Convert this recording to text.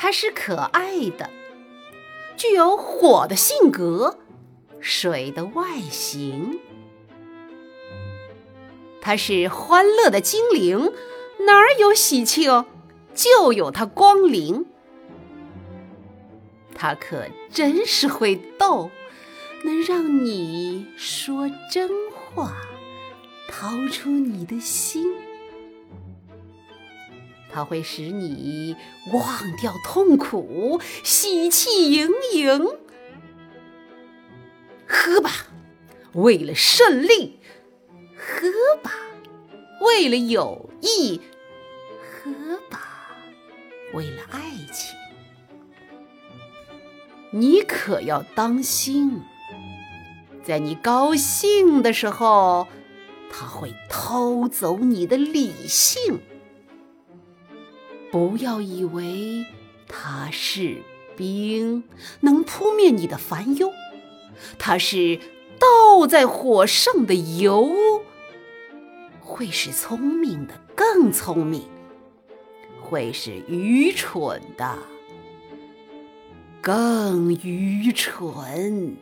它是可爱的，具有火的性格，水的外形。它是欢乐的精灵，哪儿有喜庆，就有它光临。它可真是会逗，能让你说真话，掏出你的心。它会使你忘掉痛苦，喜气盈盈。喝吧，为了胜利；喝吧，为了友谊；喝吧，为了爱情。你可要当心，在你高兴的时候，他会偷走你的理性。不要以为它是冰，能扑灭你的烦忧；它是倒在火上的油，会使聪明的更聪明，会使愚蠢的更愚蠢。